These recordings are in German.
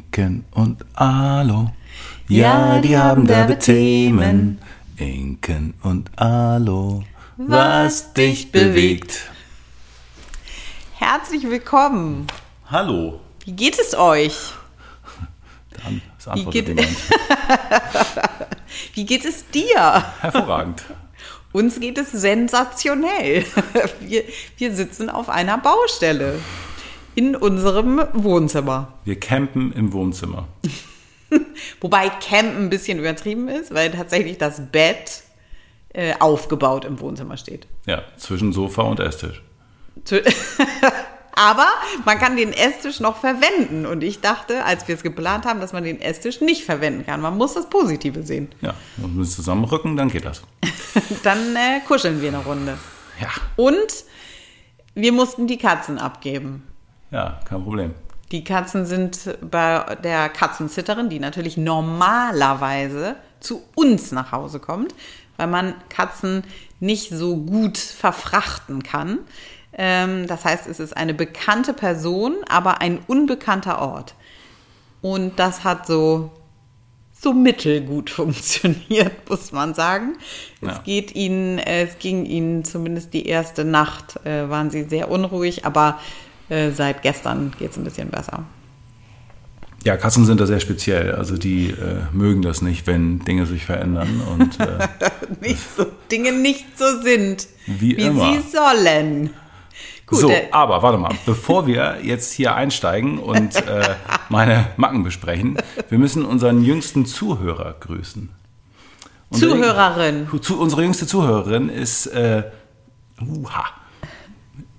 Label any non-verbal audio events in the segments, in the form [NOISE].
Inken und Alo. Ja, die haben derbe Themen. Inken und Alo. Was dich bewegt. Herzlich willkommen. Hallo. Wie geht es euch? Das antwortet geht- jemand. [LAUGHS] Wie geht es dir? Hervorragend. Uns geht es sensationell. [LAUGHS] Wir, wir sitzen auf einer Baustelle in unserem Wohnzimmer. Wir campen im Wohnzimmer. [LAUGHS] Wobei Camp ein bisschen übertrieben ist, weil tatsächlich das Bett äh, aufgebaut im Wohnzimmer steht. Ja, zwischen Sofa und Esstisch. [LAUGHS] Aber man kann den Esstisch noch verwenden. Und ich dachte, als wir es geplant haben, dass man den Esstisch nicht verwenden kann. Man muss das Positive sehen. Ja, und wir zusammenrücken, dann geht das. [LAUGHS] Dann äh, kuscheln wir eine Runde. Ja, Und wir mussten die Katzen abgeben. Ja, kein Problem. Die Katzen sind bei der Katzensitterin, die natürlich normalerweise zu uns nach Hause kommt, weil man Katzen nicht so gut verfrachten kann. Ähm, das heißt, es ist eine bekannte Person, aber ein unbekannter Ort. Und das hat so, so mittelgut [LAUGHS] funktioniert, muss man sagen. Ja. Es geht ihnen, es ging ihnen zumindest die erste Nacht, äh, waren sie sehr unruhig, aber äh, seit gestern geht es ein bisschen besser. Ja, Katzen sind da sehr speziell. Also die äh, mögen das nicht, wenn Dinge sich verändern. Und äh, [LAUGHS] nicht so, Dinge nicht so sind, Wie immer. sie sollen. Gut, so, äh, aber warte mal, bevor wir jetzt hier einsteigen und äh, meine Macken besprechen, wir müssen unseren jüngsten Zuhörer grüßen. Unser- Zuhörerin. Zu, unsere jüngste Zuhörerin ist äh, uha,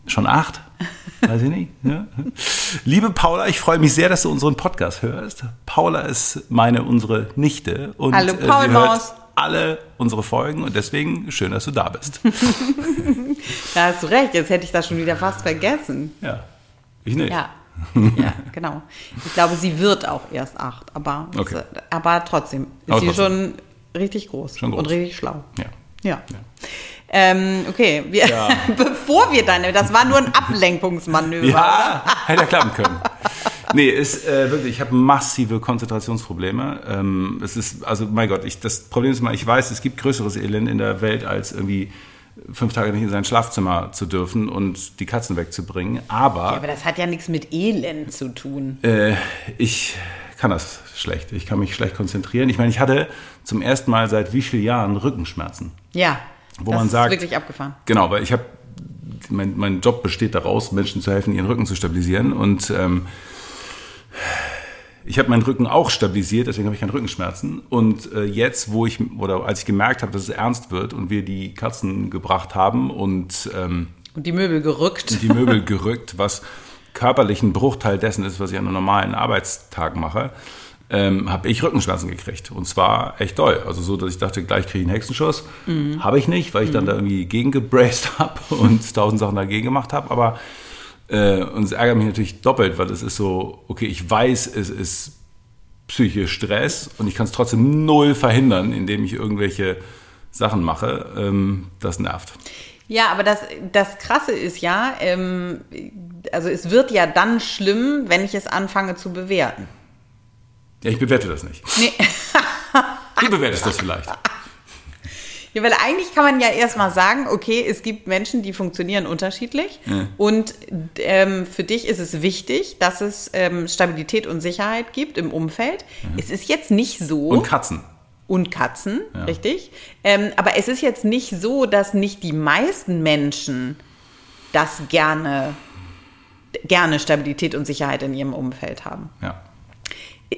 schon acht. Weiß ich nicht. Ja. Liebe Paula, ich freue mich sehr, dass du unseren Podcast hörst. Paula ist meine, unsere Nichte. Und Hallo, äh, sie Paulmaus. hört alle unsere Folgen und deswegen schön, dass du da bist. [LAUGHS] Da hast du recht, jetzt hätte ich das schon wieder fast vergessen. Ja, ich nicht. Ja, [LAUGHS] ja, genau. Ich glaube, sie wird auch erst acht, aber, Okay. aber trotzdem ist Aber sie trotzdem. schon richtig groß, Schon groß. und richtig schlau. Ja. Ja. Ähm, okay, wir, Ja. [LAUGHS] bevor wir dann, das war nur ein Ablenkungsmanöver. Ja, hätte ja klappen können. Nee, ist äh, wirklich, ich habe massive Konzentrationsprobleme. Ähm, es ist, also mein Gott, ich, das Problem ist mal, ich weiß, es gibt größeres Elend in der Welt, als irgendwie fünf Tage nicht in sein Schlafzimmer zu dürfen und die Katzen wegzubringen. Ja, Aber aber das hat ja nichts mit Elend zu tun. äh, ich kann das schlecht. Ich kann mich schlecht konzentrieren. Ich meine, ich hatte zum ersten Mal seit wie vielen Jahren Rückenschmerzen. Ja, Wo das man ist sagt- wirklich abgefahren. Genau, weil ich habe, mein, mein Job besteht daraus, Menschen zu helfen, ihren Rücken zu stabilisieren. Und ähm, ich habe meinen Rücken auch stabilisiert, deswegen habe ich keine Rückenschmerzen. Und äh, jetzt, wo ich, oder als ich gemerkt habe, dass es ernst wird und wir die Katzen gebracht haben und ähm, Und die Möbel gerückt. die Möbel gerückt, was körperlich ein Bruchteil dessen ist, was ich an einem normalen Arbeitstag mache, ähm, habe ich Rückenschmerzen gekriegt. Und zwar echt doll. Also so, dass ich dachte, gleich kriege ich einen Hexenschuss. Habe ich nicht, weil ich dann da irgendwie gegengebraced [LAUGHS] habe und tausend Sachen dagegen gemacht habe. Aber äh, und es ärgert mich natürlich doppelt, weil es ist so, okay, ich weiß, es ist psychischer Stress und ich kann es trotzdem null verhindern, indem ich irgendwelche Sachen mache. Ähm, das nervt. Ja, aber das, das Krasse ist ja, ähm, also es wird ja dann schlimm, wenn ich es anfange zu bewerten. Ja, ich bewerte das nicht. Nee. Du bewertest das vielleicht. Ja, weil eigentlich kann man ja erstmal sagen, okay, es gibt Menschen, die funktionieren unterschiedlich. Und ähm, für dich ist es wichtig, dass es ähm, Stabilität und Sicherheit gibt im Umfeld. Es ist jetzt nicht so. Und Katzen. und Katzen, richtig. Ähm, aber es ist jetzt nicht so, dass nicht die meisten Menschen das gerne, gerne Stabilität und Sicherheit in ihrem Umfeld haben. Ja.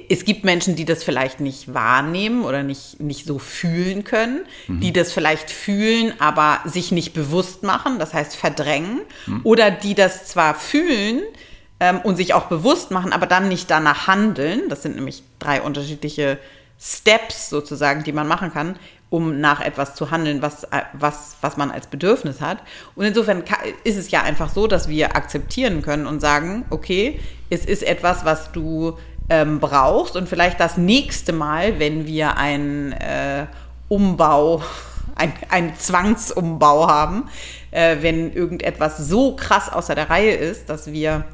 Es gibt Menschen, die das vielleicht nicht wahrnehmen oder nicht, nicht so fühlen können, die das vielleicht fühlen, aber sich nicht bewusst machen, das heißt verdrängen, oder die das zwar fühlen ähm, und sich auch bewusst machen, aber dann nicht danach handeln. Das sind nämlich drei unterschiedliche Steps sozusagen, die man machen kann, um nach etwas zu handeln, was, äh, was, was man als Bedürfnis hat. Und insofern ist es ja einfach so, dass wir akzeptieren können und sagen, okay, es ist etwas, was du ähm, brauchst und vielleicht das nächste Mal, wenn wir einen äh, Umbau, [LAUGHS] ein, einen Zwangsumbau haben, äh, wenn irgendetwas so krass außer der Reihe ist, dass wir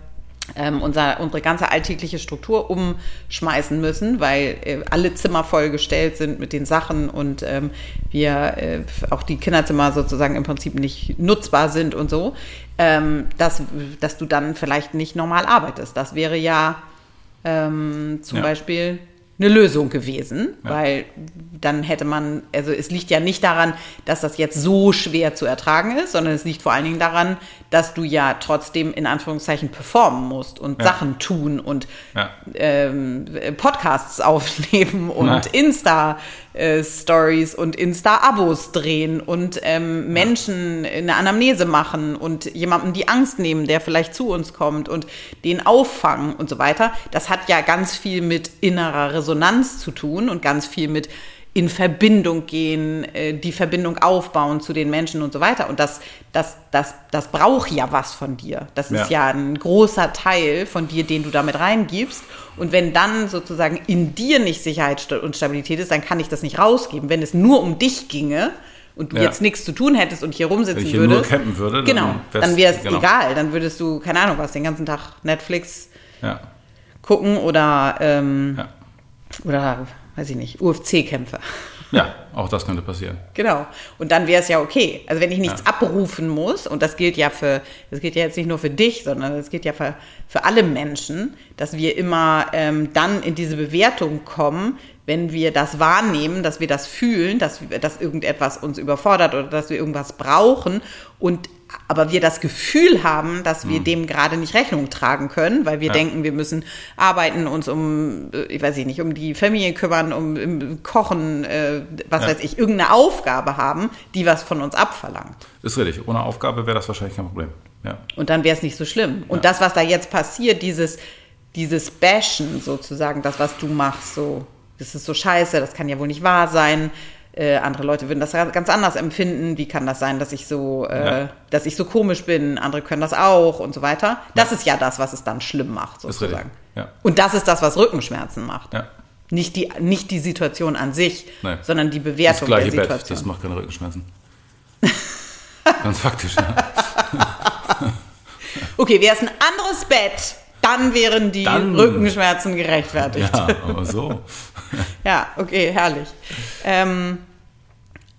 ähm, unser, unsere ganze alltägliche Struktur umschmeißen müssen, weil äh, alle Zimmer vollgestellt sind mit den Sachen und ähm, wir äh, auch die Kinderzimmer sozusagen im Prinzip nicht nutzbar sind und so, ähm, dass, dass du dann vielleicht nicht normal arbeitest. Das wäre ja ähm, zum Ja. Beispiel eine Lösung gewesen, Ja. weil dann hätte man, also es liegt ja nicht daran, dass das jetzt so schwer zu ertragen ist, sondern es liegt vor allen Dingen daran, dass du ja trotzdem in Anführungszeichen performen musst und Ja. Sachen tun und Ja. ähm, Podcasts [LAUGHS] aufnehmen und. Insta-Stories und Insta-Abos drehen und ähm, Menschen eine Anamnese machen und jemandem die Angst nehmen, der vielleicht zu uns kommt und den auffangen und so weiter. Das hat ja ganz viel mit innerer Resonanz zu tun und ganz viel mit in Verbindung gehen, äh, die Verbindung aufbauen zu den Menschen und so weiter. Und das, das, das, das braucht ja was von dir. Das ist Ja. ein großer Teil von dir, den du damit reingibst. Und wenn dann sozusagen in dir nicht Sicherheit und Stabilität ist, dann kann ich das nicht rausgeben. Wenn es nur um dich ginge und du Ja. jetzt nichts zu tun hättest und hier rumsitzen hier würdest, würde, dann genau, dann wäre es genau. egal. Dann würdest du, keine Ahnung was, den ganzen Tag Netflix Ja. gucken oder, ähm, Ja. Oder weiß ich nicht, UFC-Kämpfe. ja, auch das könnte passieren. Genau. Und dann wäre es ja okay. Also wenn ich nichts abrufen muss, und das gilt ja für, das gilt ja jetzt nicht nur für dich, sondern das gilt ja für, für alle Menschen, dass wir immer ähm, dann in diese Bewertung kommen, wenn wir das wahrnehmen, dass wir das fühlen, dass, wir- dass irgendetwas uns überfordert oder dass wir irgendwas brauchen und aber wir das Gefühl haben, dass wir dem gerade nicht Rechnung tragen können, weil wir Ja. denken, wir müssen arbeiten, uns um, äh, ich weiß ich nicht, um die Familie kümmern, um, um Kochen, äh, was Ja. weiß ich, irgendeine Aufgabe haben, die was von uns abverlangt. Ist richtig. Ohne Aufgabe wäre das wahrscheinlich kein Problem. Ja. Und dann wäre es nicht so schlimm. Und das, was da jetzt passiert, dieses, dieses Bashen sozusagen, das, was du machst, so, das ist so scheiße, das kann ja wohl nicht wahr sein. Äh, andere Leute würden das ganz anders empfinden. Wie kann das sein, dass ich so, äh, Ja. dass ich so komisch bin? Andere können das auch und so weiter. Das ist ja das, was es dann schlimm macht, sozusagen. Ja. Und das ist das, was Rückenschmerzen macht. Ja. Nicht, die, nicht die Situation an sich, Nein. sondern die Das Bewertung gleiche der Bett, Situation. das macht keine Rückenschmerzen. [LAUGHS] Ganz faktisch, ja. Okay, wäre es ein anderes Bett, dann wären die Dann- Rückenschmerzen gerechtfertigt. Ja, aber so. [LAUGHS] Ja, okay, herrlich. Ähm,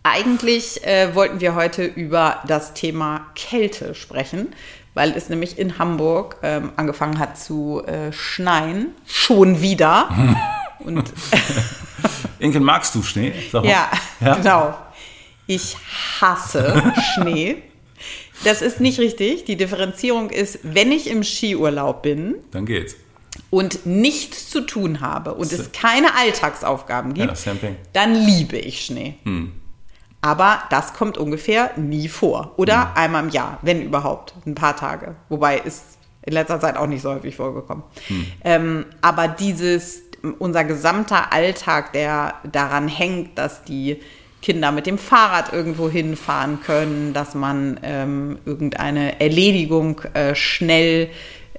eigentlich äh, wollten wir heute über das Thema Kälte sprechen, weil es nämlich in Hamburg ähm, angefangen hat zu äh, schneien. Schon wieder. [LAUGHS] Und [LAUGHS] Inken, magst du Schnee? Ja, Ja? genau. Ich hasse Schnee. Das ist nicht richtig. Die Differenzierung ist, wenn ich im Skiurlaub bin, Dann geht's. und nichts zu tun habe und es keine Alltagsaufgaben gibt, Ja, dann liebe ich Schnee. Aber das kommt ungefähr nie vor. Oder einmal im Jahr, wenn überhaupt, ein paar Tage. Wobei ist in letzter Zeit auch nicht so häufig vorgekommen. Ähm, aber dieses, unser gesamter Alltag, der daran hängt, dass die Kinder mit dem Fahrrad irgendwo hinfahren können, dass man ähm, irgendeine Erledigung äh, schnell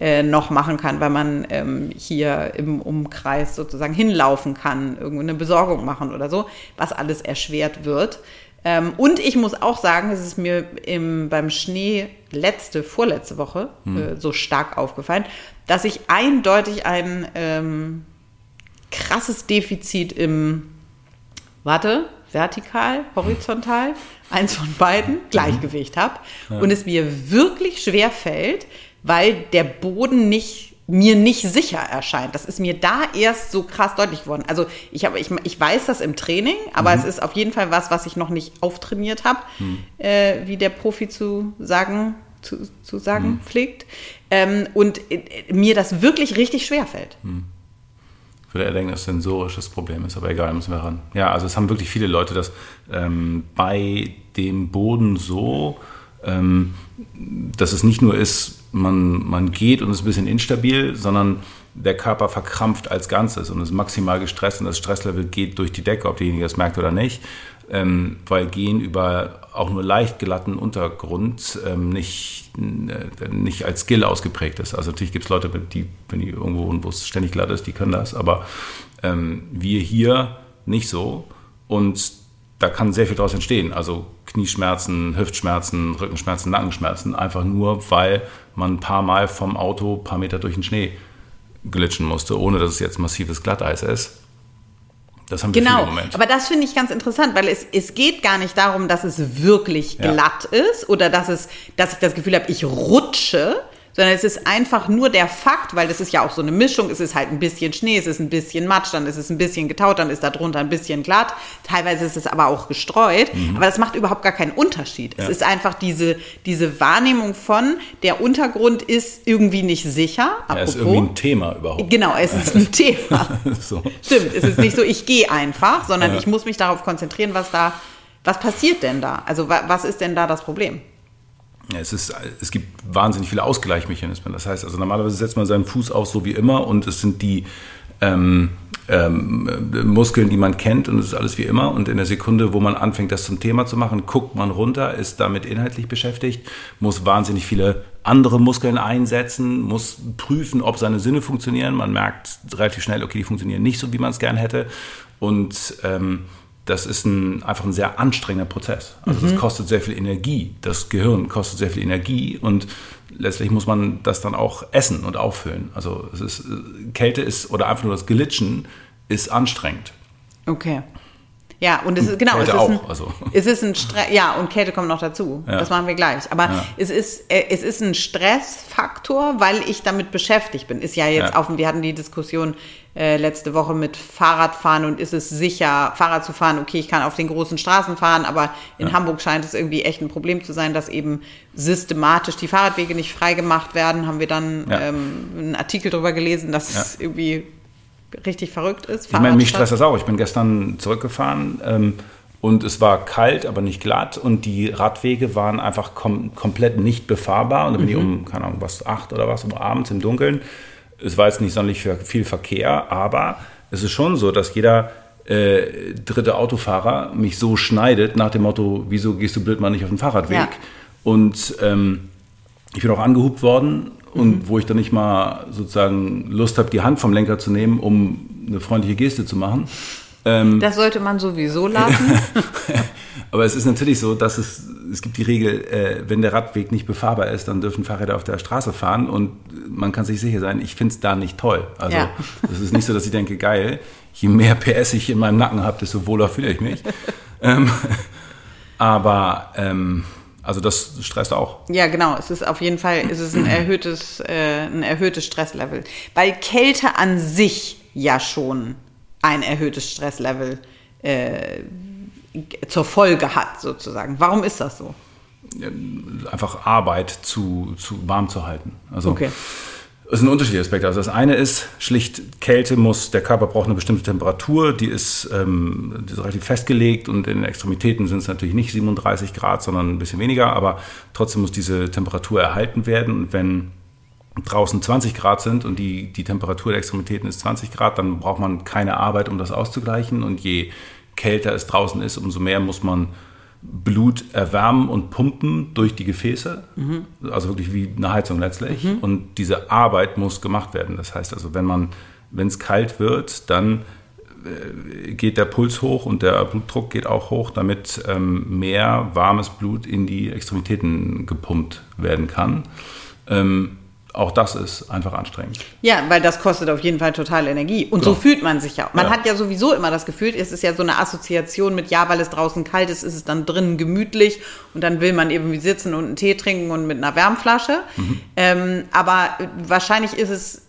äh, noch machen kann, weil man ähm, hier im Umkreis sozusagen hinlaufen kann, irgendwo eine Besorgung machen oder so, was alles erschwert wird. Ähm, und ich muss auch sagen, es ist mir im, beim Schnee letzte, vorletzte Woche äh, so stark aufgefallen, dass ich eindeutig ein ähm, krasses Defizit im, warte, vertikal, horizontal, eins von beiden, Gleichgewicht habe. Und es mir wirklich schwer fällt, weil der Boden nicht mir nicht sicher erscheint. Das ist mir da erst so krass deutlich geworden. Also ich, habe, ich, ich weiß das im Training, aber es ist auf jeden Fall was, was ich noch nicht auftrainiert habe, äh, wie der Profi zu sagen, zu, zu sagen pflegt. Ähm, und äh, mir das wirklich richtig schwer fällt. Würde eher denken, dass es ein sensorisches Problem ist, aber egal, müssen wir ran. Ja, also es haben wirklich viele Leute das ähm, bei dem Boden so, ähm, dass es nicht nur ist, man, man geht und ist ein bisschen instabil, sondern der Körper verkrampft als Ganzes und ist maximal gestresst und das Stresslevel geht durch die Decke, ob derjenige das merkt oder nicht, ähm, weil Gehen über auch nur leicht glatten Untergrund ähm, nicht, äh, nicht als Skill ausgeprägt ist. Also natürlich gibt es Leute, die, wenn die irgendwo wohnen, wo es ständig glatt ist, die können das, aber ähm, wir hier nicht so und da kann sehr viel daraus entstehen. Also Knieschmerzen, Hüftschmerzen, Rückenschmerzen, Nackenschmerzen, einfach nur, weil man ein paar Mal vom Auto ein paar Meter durch den Schnee glitschen musste, ohne dass es jetzt massives Glatteis ist. Das haben wir genau, im Moment. aber das finde ich ganz interessant, weil es, es geht gar nicht darum, dass es wirklich glatt ja. ist oder dass, es, dass ich das Gefühl habe, ich rutsche, sondern es ist einfach nur der Fakt, weil das ist ja auch so eine Mischung, es ist halt ein bisschen Schnee, es ist ein bisschen Matsch, dann ist es ein bisschen getaut, dann ist da drunter ein bisschen glatt, teilweise ist es aber auch gestreut, mhm. aber das macht überhaupt gar keinen Unterschied. Ja. Es ist einfach diese, diese Wahrnehmung von, der Untergrund ist irgendwie nicht sicher. Ja, es ist irgendwie ein Thema überhaupt. Genau, es ist ein [LAUGHS] Thema. so. Stimmt, es ist nicht so, ich gehe einfach, sondern ja. ich muss mich darauf konzentrieren, was da, was passiert denn da? Also was ist denn da das Problem? Es, ist, es gibt wahnsinnig viele Ausgleichsmechanismen. Das heißt, also normalerweise setzt man seinen Fuß aus so wie immer und es sind die ähm, ähm, Muskeln, die man kennt und es ist alles wie immer. Und in der Sekunde, wo man anfängt, das zum Thema zu machen, guckt man runter, ist damit inhaltlich beschäftigt, muss wahnsinnig viele andere Muskeln einsetzen, muss prüfen, ob seine Sinne funktionieren. Man merkt relativ schnell, okay, die funktionieren nicht so, wie man es gern hätte. Und ähm, das ist ein, einfach ein sehr anstrengender Prozess. Also mhm. das kostet sehr viel Energie. Das Gehirn kostet sehr viel Energie und letztlich muss man das dann auch essen und auffüllen. Also es ist, Kälte ist oder einfach nur das Glitschen ist anstrengend. Okay. Ja, und es ist genau, Kälte es ist auch, ein, also. [LAUGHS] es ist ein Stress, ja, und Kälte kommt noch dazu. Ja. Das machen wir gleich. Aber ja. es ist äh, es ist ein Stressfaktor, weil ich damit beschäftigt bin. Ist ja jetzt ja. auf, wir hatten die Diskussion äh, letzte Woche mit Fahrradfahren und ist es sicher, Fahrrad zu fahren? Okay, ich kann auf den großen Straßen fahren, aber in ja. Hamburg scheint es irgendwie echt ein Problem zu sein, dass eben systematisch die Fahrradwege nicht freigemacht werden. Haben wir dann ähm, einen Artikel darüber gelesen, dass es irgendwie richtig verrückt ist. Ich meine, mich stresst das auch. Ich bin gestern zurückgefahren. Ähm, und es war kalt, aber nicht glatt und die Radwege waren einfach kom komplett nicht befahrbar. Und dann bin mhm. ich um, keine Ahnung, was, acht oder was, um abends im Dunkeln es war jetzt nicht sonderlich viel Verkehr, aber es ist schon so, dass jeder äh, dritte Autofahrer mich so schneidet nach dem Motto, wieso gehst du blöd mal nicht auf den Fahrradweg? Ja. Und ähm, ich bin auch angehubt worden und mhm. wo ich dann nicht mal sozusagen Lust habe, die Hand vom Lenker zu nehmen, um eine freundliche Geste zu machen. Ähm, das sollte man sowieso lassen. [LAUGHS] Aber es ist natürlich so, dass es, es gibt die Regel, äh, wenn der Radweg nicht befahrbar ist, dann dürfen Fahrräder auf der Straße fahren und man kann sich sicher sein, ich finde es da nicht toll. Also ja. es ist nicht so, dass ich denke, geil, je mehr PS ich in meinem Nacken habe, desto wohler fühle ich mich. ähm, [LAUGHS] aber ähm, also das stresst auch. Ja, genau. Es ist auf jeden Fall, es ist ein erhöhtes, äh, ein erhöhtes Stresslevel. Weil Kälte an sich ja schon ein erhöhtes Stresslevel äh, zur Folge hat, sozusagen. Warum ist das so? Einfach Arbeit zu, zu warm zu halten. Also okay. Es sind unterschiedliche Aspekte. Also das eine ist schlicht Kälte muss, der Körper braucht eine bestimmte Temperatur, die ist, ähm, die ist relativ festgelegt und in den Extremitäten sind es natürlich nicht 37 Grad, sondern ein bisschen weniger, aber trotzdem muss diese Temperatur erhalten werden und wenn draußen 20 Grad sind und die, die Temperatur der Extremitäten ist 20 Grad, dann braucht man keine Arbeit, um das auszugleichen und je kälter es draußen ist, umso mehr muss man Blut erwärmen und pumpen durch die Gefäße. Mhm. Also wirklich wie eine Heizung letztlich. Mhm. Und diese Arbeit muss gemacht werden. Das heißt also, wenn man, wenn es kalt wird, dann äh, geht der Puls hoch und der Blutdruck geht auch hoch, damit ähm, mehr warmes Blut in die Extremitäten gepumpt werden kann. Ähm, auch das ist einfach anstrengend. Ja, weil das kostet auf jeden Fall total Energie. Und genau. so fühlt man sich ja. Man ja. hat ja sowieso immer das Gefühl, es ist ja so eine Assoziation mit, ja, weil es draußen kalt ist, ist es dann drinnen gemütlich und dann will man irgendwie sitzen und einen Tee trinken und mit einer Wärmflasche. Mhm. Ähm, aber wahrscheinlich ist es,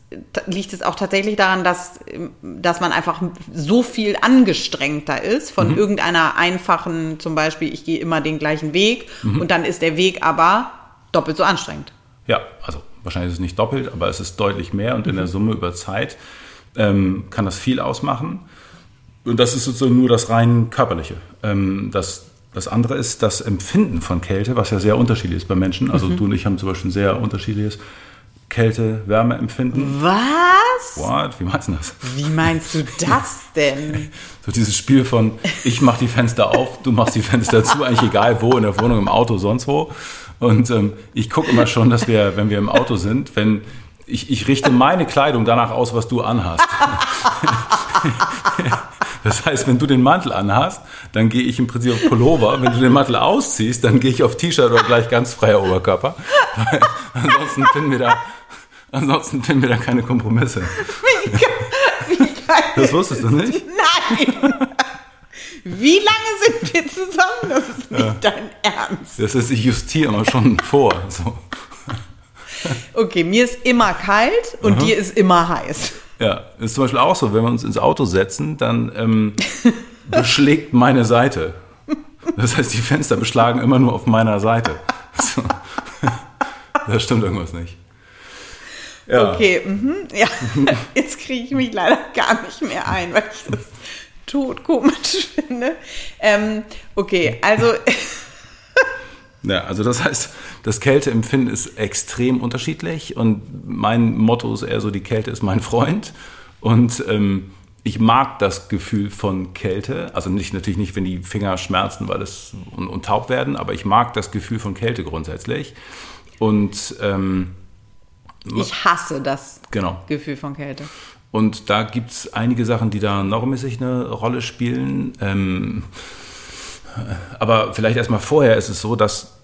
liegt es auch tatsächlich daran, dass, dass man einfach so viel angestrengter ist von mhm. irgendeiner einfachen, zum Beispiel, ich gehe immer den gleichen Weg mhm. und dann ist der Weg aber doppelt so anstrengend. Ja, also wahrscheinlich ist es nicht doppelt, aber es ist deutlich mehr und in der mhm. Summe über Zeit ähm, kann das viel ausmachen. Und das ist sozusagen nur das rein körperliche. Ähm, das, das andere ist das Empfinden von Kälte, was ja sehr unterschiedlich ist bei Menschen. Also mhm. du und ich haben zum Beispiel ein sehr unterschiedliches Kälte-Wärme-Empfinden. Was? What? Wie meinst du das? Wie meinst du das denn? [LAUGHS] so dieses Spiel von ich mach die Fenster auf, du machst die Fenster zu, eigentlich egal wo, in der Wohnung, im Auto, sonst wo. Und ähm, ich gucke immer schon, dass wir, wenn wir im Auto sind, wenn ich, ich richte meine Kleidung danach aus, was du anhast. [LAUGHS] Das heißt, wenn du den Mantel anhast, dann gehe ich im Prinzip auf Pullover. Wenn du den Mantel ausziehst, dann gehe ich auf T-Shirt oder gleich ganz freier Oberkörper. Weil [LAUGHS] ansonsten finden wir da, ansonsten finden wir da keine Kompromisse. Wie, geil, wie geil das wusstest du nicht? Nein! Wie lange sind wir zusammen? Das ist nicht ja. dein. Das ist, ich justiere immer schon [LAUGHS] vor. So. Okay, mir ist immer kalt und Aha. dir ist immer heiß. Ja, ist zum Beispiel auch so, wenn wir uns ins Auto setzen, dann ähm, beschlägt meine Seite. Das heißt, die Fenster beschlagen immer nur auf meiner Seite. So. [LAUGHS] Da stimmt irgendwas nicht. Ja. Okay, mhm, ja. [LAUGHS] Jetzt kriege ich mich leider gar nicht mehr ein, weil ich das tot komisch finde. Ähm, okay, also. Ja, also das heißt, das Kälteempfinden ist extrem unterschiedlich und mein Motto ist eher so, die Kälte ist mein Freund und ähm, ich mag das Gefühl von Kälte, also nicht natürlich nicht, wenn die Finger schmerzen, weil es und, und taub werden, aber ich mag das Gefühl von Kälte grundsätzlich und ähm, ich hasse das genau. Gefühl von Kälte. Und da gibt es einige Sachen, die da normmäßig eine Rolle spielen. Ähm, aber vielleicht erstmal vorher ist es so, dass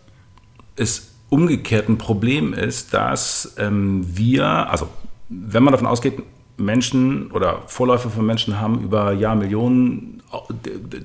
es umgekehrt ein Problem ist, dass ähm, wir, also wenn man davon ausgeht, Menschen oder Vorläufer von Menschen haben über Jahrmillionen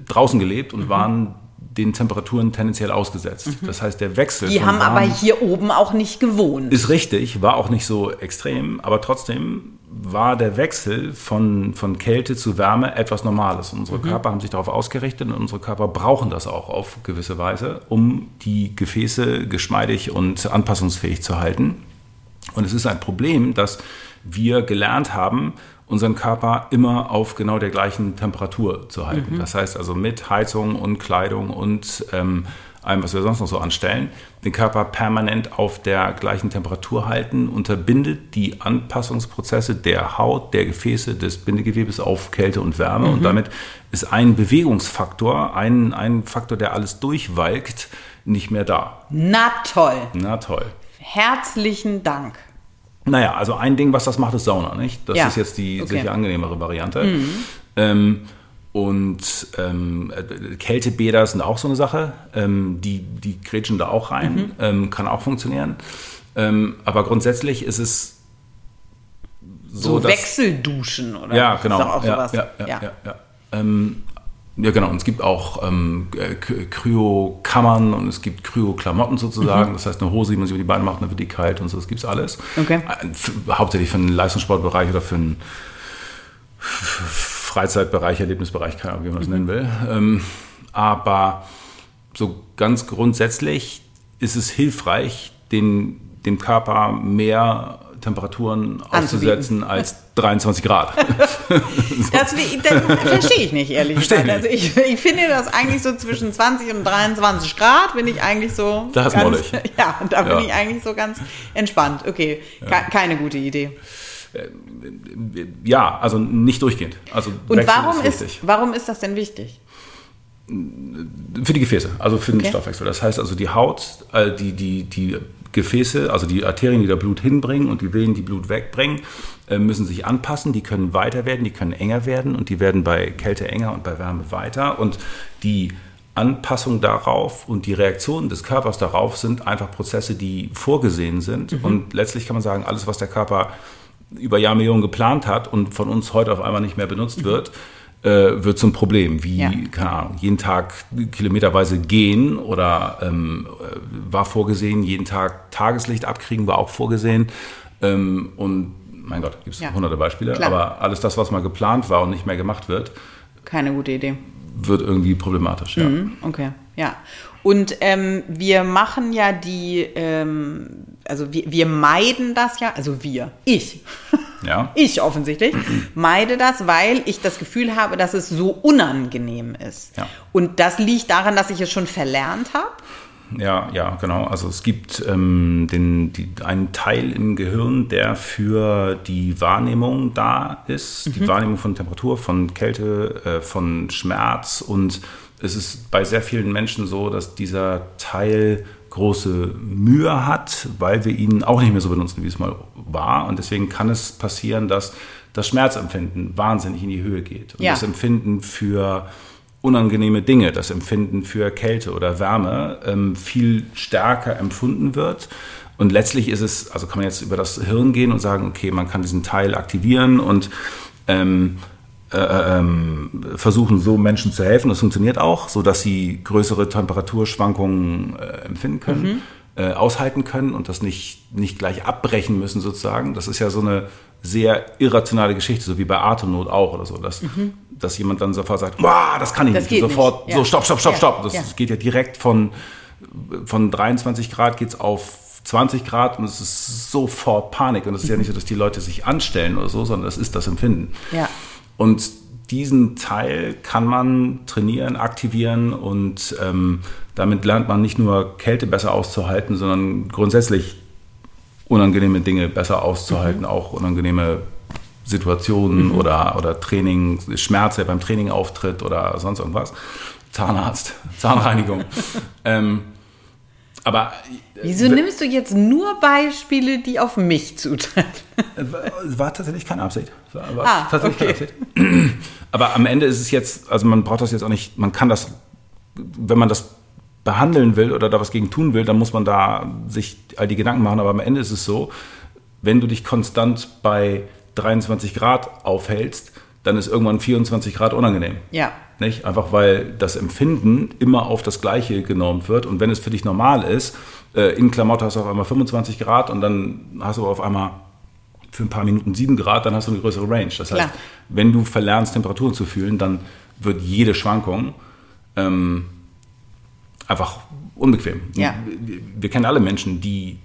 draußen gelebt und mhm. waren den Temperaturen tendenziell ausgesetzt. Mhm. Das heißt, der Wechsel. Die haben aber hier oben auch nicht gewohnt. Ist richtig, war auch nicht so extrem, aber trotzdem war der Wechsel von, von Kälte zu Wärme etwas Normales. Unsere mhm. Körper haben sich darauf ausgerichtet und unsere Körper brauchen das auch auf gewisse Weise, um die Gefäße geschmeidig und anpassungsfähig zu halten. Und es ist ein Problem, dass wir gelernt haben, unseren Körper immer auf genau der gleichen Temperatur zu halten. Mhm. Das heißt also mit Heizung und Kleidung und ähm, allem, was wir sonst noch so anstellen, den Körper permanent auf der gleichen Temperatur halten, unterbindet die Anpassungsprozesse der Haut, der Gefäße, des Bindegewebes auf Kälte und Wärme. Mhm. Und damit ist ein Bewegungsfaktor, ein, ein Faktor, der alles durchwalkt, nicht mehr da. Na toll. Na toll. Herzlichen Dank. Naja, also ein Ding, was das macht, ist Sauna, nicht? Das ja. ist jetzt die okay. sicher angenehmere Variante. Mhm. Ähm, und ähm, Kältebäder sind auch so eine Sache. Ähm, die, die grätschen da auch rein. Mhm. Ähm, kann auch funktionieren. Ähm, aber grundsätzlich ist es so. So Wechselduschen, oder? Ja, genau. Ist auch ja, sowas. ja, ja, ja. ja, ja. Genau. Und es gibt auch ähm, Kryo-Kammern und es gibt Kryo-Klamotten sozusagen. Mhm. Das heißt, eine Hose, die man sich über die Beine macht, dann wird die kalt und so. Das gibt es alles. Okay. Äh, hauptsächlich für den Leistungssportbereich oder für den Freizeitbereich, Erlebnisbereich, keine Ahnung, wie man das mhm. nennen will. Ähm, aber so ganz grundsätzlich ist es hilfreich, den, dem Körper mehr Temperaturen auszusetzen als 23 Grad. [LAUGHS] das, das verstehe ich nicht, ehrlich gesagt. Also ich, ich finde das eigentlich so zwischen 20 und 23 Grad bin ich eigentlich so. Das ganz, mollig. [LAUGHS] Ja, da bin ja. ich eigentlich so ganz entspannt. Okay, ja. keine gute Idee. Äh, ja, also nicht durchgehend. Also und warum ist, ist, warum ist das denn wichtig? Für die Gefäße, also für den okay. Stoffwechsel. Das heißt also die Haut, äh, die, die, die Gefäße, also die Arterien, die da Blut hinbringen und die Venen, die Blut wegbringen, äh, müssen sich anpassen. Die können weiter werden, die können enger werden und die werden bei Kälte enger und bei Wärme weiter. Und die Anpassung darauf und die Reaktionen des Körpers darauf sind einfach Prozesse, die vorgesehen sind. Mhm. Und letztlich kann man sagen, alles, was der Körper über Jahrmillionen geplant hat und von uns heute auf einmal nicht mehr benutzt mhm. wird, äh, wird zum Problem, wie, ja. keine Ahnung, jeden Tag kilometerweise gehen oder ähm, äh, war vorgesehen, jeden Tag Tageslicht abkriegen war auch vorgesehen. Ähm, und mein Gott, gibt es ja. hunderte Beispiele, Klar. aber alles das, was mal geplant war und nicht mehr gemacht wird. Keine gute Idee. Wird irgendwie problematisch, ja. Mhm, okay, ja. Und ähm, wir machen ja die, ähm, also wir, wir meiden das ja, also wir, ich, [LAUGHS] ja. ich offensichtlich, [CLEARS THROAT] meide das, weil ich das Gefühl habe, dass es so unangenehm ist. Ja. Und das liegt daran, dass ich es schon verlernt habe. Ja, ja, genau. Also es gibt ähm, den, die, einen Teil im Gehirn, der für die Wahrnehmung da ist, mhm. die Wahrnehmung von Temperatur, von Kälte, äh, von Schmerz und es ist bei sehr vielen Menschen so, dass dieser Teil große Mühe hat, weil wir ihn auch nicht mehr so benutzen, wie es mal war. Und deswegen kann es passieren, dass das Schmerzempfinden wahnsinnig in die Höhe geht. Und Ja. das Empfinden für unangenehme Dinge, das Empfinden für Kälte oder Wärme ähm, viel stärker empfunden wird. Und letztlich ist es, also kann man jetzt über das Hirn gehen und sagen, okay, man kann diesen Teil aktivieren und ähm, äh, ähm, versuchen so Menschen zu helfen. Das funktioniert auch, so dass sie größere Temperaturschwankungen äh, empfinden können, äh, aushalten können und das nicht, nicht gleich abbrechen müssen sozusagen. Das ist ja so eine sehr irrationale Geschichte, so wie bei Atemnot auch oder so, dass, dass jemand dann sofort sagt, das kann ich Das nicht. sofort, nicht. Ja. so stopp, stopp, stopp, Ja, stopp. Das ja. geht ja direkt von, von 23 Grad geht's auf 20 Grad und es ist sofort Panik. Und es ist ja nicht so, dass die Leute sich anstellen oder so, sondern das ist das Empfinden. Ja. Und diesen Teil kann man trainieren, aktivieren und ähm, damit lernt man nicht nur Kälte besser auszuhalten, sondern grundsätzlich unangenehme Dinge besser auszuhalten, auch unangenehme Situationen oder, oder Training, Schmerz, der beim Training auftritt oder sonst irgendwas. Zahnarzt, [LAUGHS] Zahnreinigung. [LAUGHS] ähm, aber Wieso nimmst du jetzt nur Beispiele, die auf mich zutreffen? War, war tatsächlich keine Absicht. War, war Ah, tatsächlich okay. keine Absicht. Aber am Ende ist es jetzt, also man braucht das jetzt auch nicht, man kann das, wenn man das behandeln will oder da was gegen tun will, dann muss man da sich all die Gedanken machen. Aber am Ende ist es so, wenn du dich konstant bei 23 Grad aufhältst, dann ist irgendwann 24 Grad unangenehm. Ja. Nicht? Einfach weil das Empfinden immer auf das Gleiche genormt wird. Und wenn es für dich normal ist, äh, in Klamotte hast du auf einmal 25 Grad und dann hast du auf einmal für ein paar Minuten 7 Grad, dann hast du eine größere Range. Das heißt, Klar. wenn du verlernst, Temperaturen zu fühlen, dann wird jede Schwankung ähm, einfach unbequem. Ja. Wir, wir kennen alle Menschen, die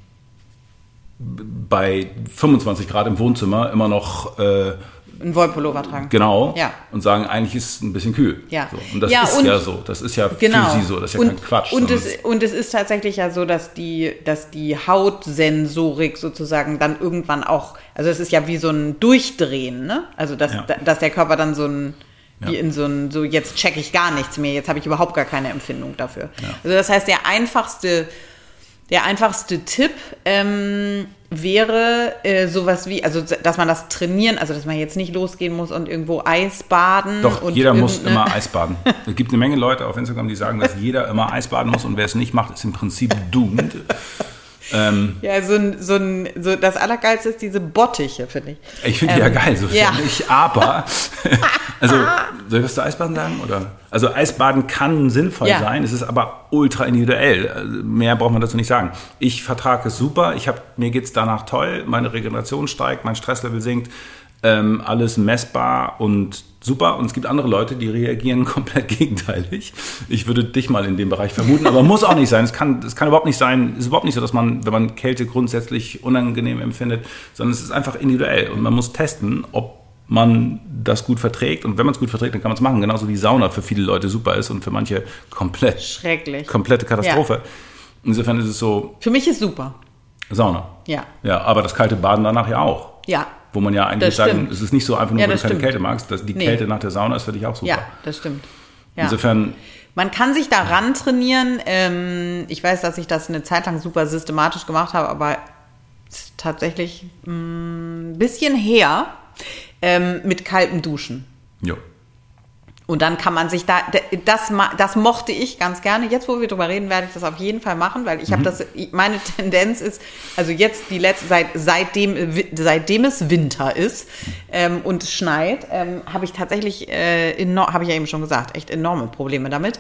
bei 25 Grad im Wohnzimmer immer noch äh, Ein Wollpullover tragen. Genau. Ja. Und sagen, eigentlich ist es ein bisschen kühl. Ja. So. Und das Ja, ist und- ja so. Das ist ja Genau. für sie so. Das ist ja und, kein Quatsch. Und es, und es ist tatsächlich ja so, dass die, dass die Hautsensorik sozusagen dann irgendwann auch, also es ist ja wie so ein Durchdrehen, ne? Also dass, Ja. da- dass der Körper dann so ein, wie Ja. in so ein, so jetzt check ich gar nichts mehr, jetzt habe ich überhaupt gar keine Empfindung dafür. Also das heißt, der einfachste, der einfachste Tipp ähm, wäre äh, sowas wie, also dass man das trainieren, also dass man jetzt nicht losgehen muss und irgendwo Eis baden. Doch, und jeder muss immer Eis baden. Es gibt eine Menge Leute auf Instagram, die sagen, dass jeder immer Eis baden muss und wer es nicht macht, ist im Prinzip doomed. Ähm, Ja, so ein, so ein, so das Allergeilste ist diese Bottiche, finde ich. ich finde die ja Ähm, geil, so ja. finde ich, aber [LAUGHS] also soll ich was zu Eisbaden sagen? Oder? Also Eisbaden kann sinnvoll Ja. sein, es ist aber ultra individuell. Mehr braucht man dazu nicht sagen. Ich vertrage es super, ich hab, mir geht es danach toll, meine Regeneration steigt, mein Stresslevel sinkt, ähm, alles messbar und super. Und es gibt andere Leute, die reagieren [LAUGHS] komplett gegenteilig. Ich würde dich mal in dem Bereich vermuten, aber muss auch nicht sein. Es kann, es kann überhaupt nicht sein. Es ist überhaupt nicht so, dass man, wenn man Kälte grundsätzlich unangenehm empfindet, sondern es ist einfach individuell. Und man muss testen, ob man das gut verträgt. Und wenn man es gut verträgt, dann kann man es machen. Genauso wie Sauna für viele Leute super ist und für manche komplett, Schrecklich. komplette Katastrophe. Insofern ist es so Für mich ist super. Sauna. Ja. Ja, aber das kalte Baden danach ja auch. Ja. Wo man ja eigentlich stimmt. es ist nicht so einfach nur, Ja, weil du keine stimmt. Kälte magst. Das, die Nee. Kälte nach der Sauna ist für dich auch super. Ja, das stimmt. Ja. Insofern, Man kann sich daran trainieren. Ähm, ich weiß, dass ich das eine Zeit lang super systematisch gemacht habe, aber tatsächlich ein bisschen her ähm, mit kaltem Duschen. jo. Und dann kann man sich da, das, das mochte ich ganz gerne. Jetzt, wo wir drüber reden, werde ich das auf jeden Fall machen, weil ich habe das, meine Tendenz ist, also jetzt die letzte, seit, seitdem, seitdem es Winter ist ähm, und es schneit, ähm, habe ich tatsächlich, äh, habe ich ja eben schon gesagt, echt enorme Probleme damit.